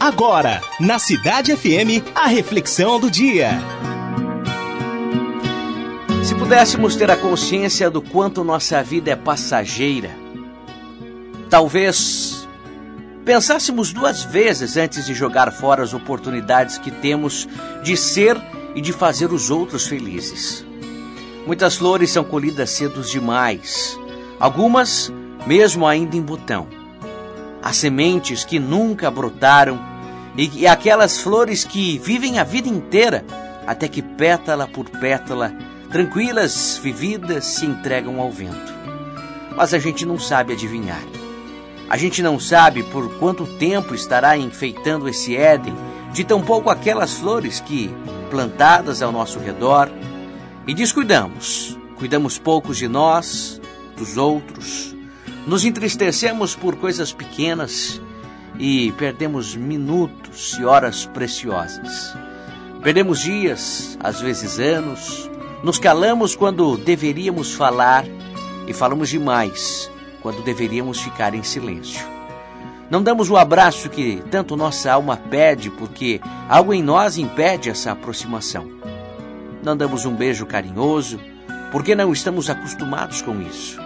Agora, na Cidade FM, a reflexão do dia. Se pudéssemos ter a consciência do quanto nossa vida é passageira, talvez pensássemos duas vezes antes de jogar fora as oportunidades que temos de ser e de fazer os outros felizes. Muitas flores são colhidas cedo demais, algumas mesmo ainda em botão. Há sementes que nunca brotaram e aquelas flores que vivem a vida inteira, até que pétala por pétala, tranquilas, vividas, se entregam ao vento. Mas a gente não sabe adivinhar. A gente não sabe por quanto tempo estará enfeitando esse Éden, de tão pouco aquelas flores que, plantadas ao nosso redor, e descuidamos. Cuidamos poucos de nós, dos outros. Nos entristecemos por coisas pequenas e perdemos minutos e horas preciosas. Perdemos dias, às vezes anos, nos calamos quando deveríamos falar e falamos demais quando deveríamos ficar em silêncio. Não damos o abraço que tanto nossa alma pede porque algo em nós impede essa aproximação. Não damos um beijo carinhoso porque não estamos acostumados com isso.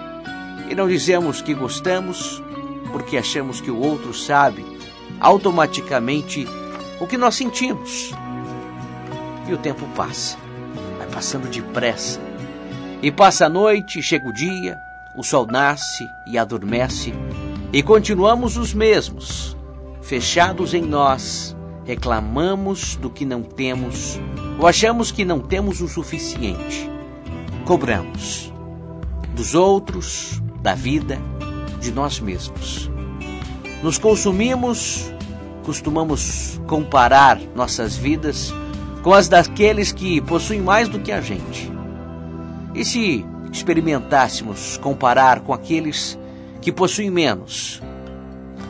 E não dizemos que gostamos porque achamos que o outro sabe automaticamente o que nós sentimos. E o tempo passa, vai passando depressa. E passa a noite, chega o dia, o sol nasce e adormece, e continuamos os mesmos, fechados em nós, reclamamos do que não temos, ou achamos que não temos o suficiente. Cobramos dos outros, da vida, de nós mesmos. Nos consumimos, costumamos comparar nossas vidas com as daqueles que possuem mais do que a gente. E se experimentássemos comparar com aqueles que possuem menos?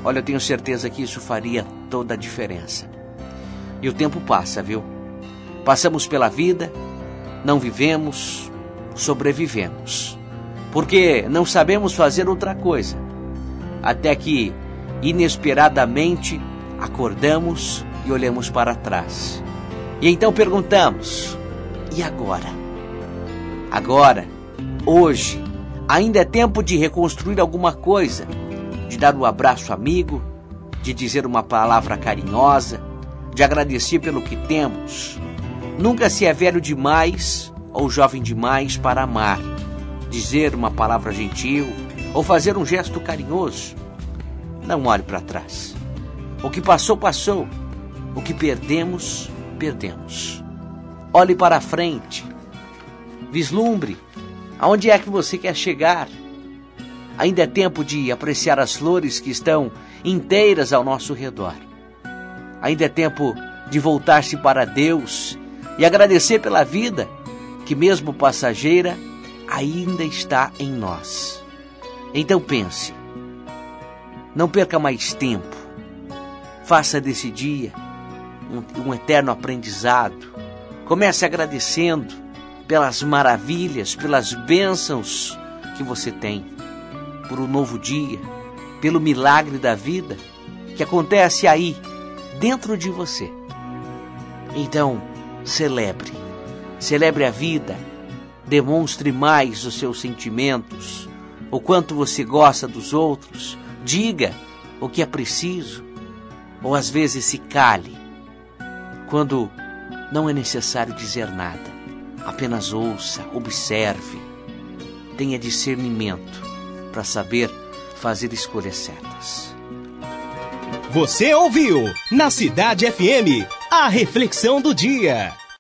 Olha, eu tenho certeza que isso faria toda a diferença. E o tempo passa, viu? Passamos pela vida, não vivemos, sobrevivemos. Porque não sabemos fazer outra coisa. Até que inesperadamente acordamos e olhamos para trás. E então perguntamos: e agora? Agora, hoje, ainda é tempo de reconstruir alguma coisa, de dar um abraço amigo, de dizer uma palavra carinhosa, de agradecer pelo que temos. Nunca se é velho demais ou jovem demais para amar, dizer uma palavra gentil ou fazer um gesto carinhoso. Não olhe para trás. O que passou, passou. O que perdemos, perdemos. Olhe para a frente. Vislumbre. Aonde é que você quer chegar? Ainda é tempo de apreciar as flores que estão inteiras ao nosso redor. Ainda é tempo de voltar-se para Deus e agradecer pela vida que, mesmo passageira, ainda está em nós. Então pense não perca mais tempo. Faça desse dia um, um eterno aprendizado. Comece agradecendo pelas maravilhas, pelas bênçãos que você tem, por um novo dia, pelo milagre da vida que acontece aí, dentro de você. Então, celebre. Celebre a vida. Demonstre mais os seus sentimentos, o quanto você gosta dos outros Diga o que é preciso, ou às vezes se cale, quando não é necessário dizer nada. Apenas ouça, observe, tenha discernimento para saber fazer escolhas certas. Você ouviu na Cidade FM a reflexão do dia.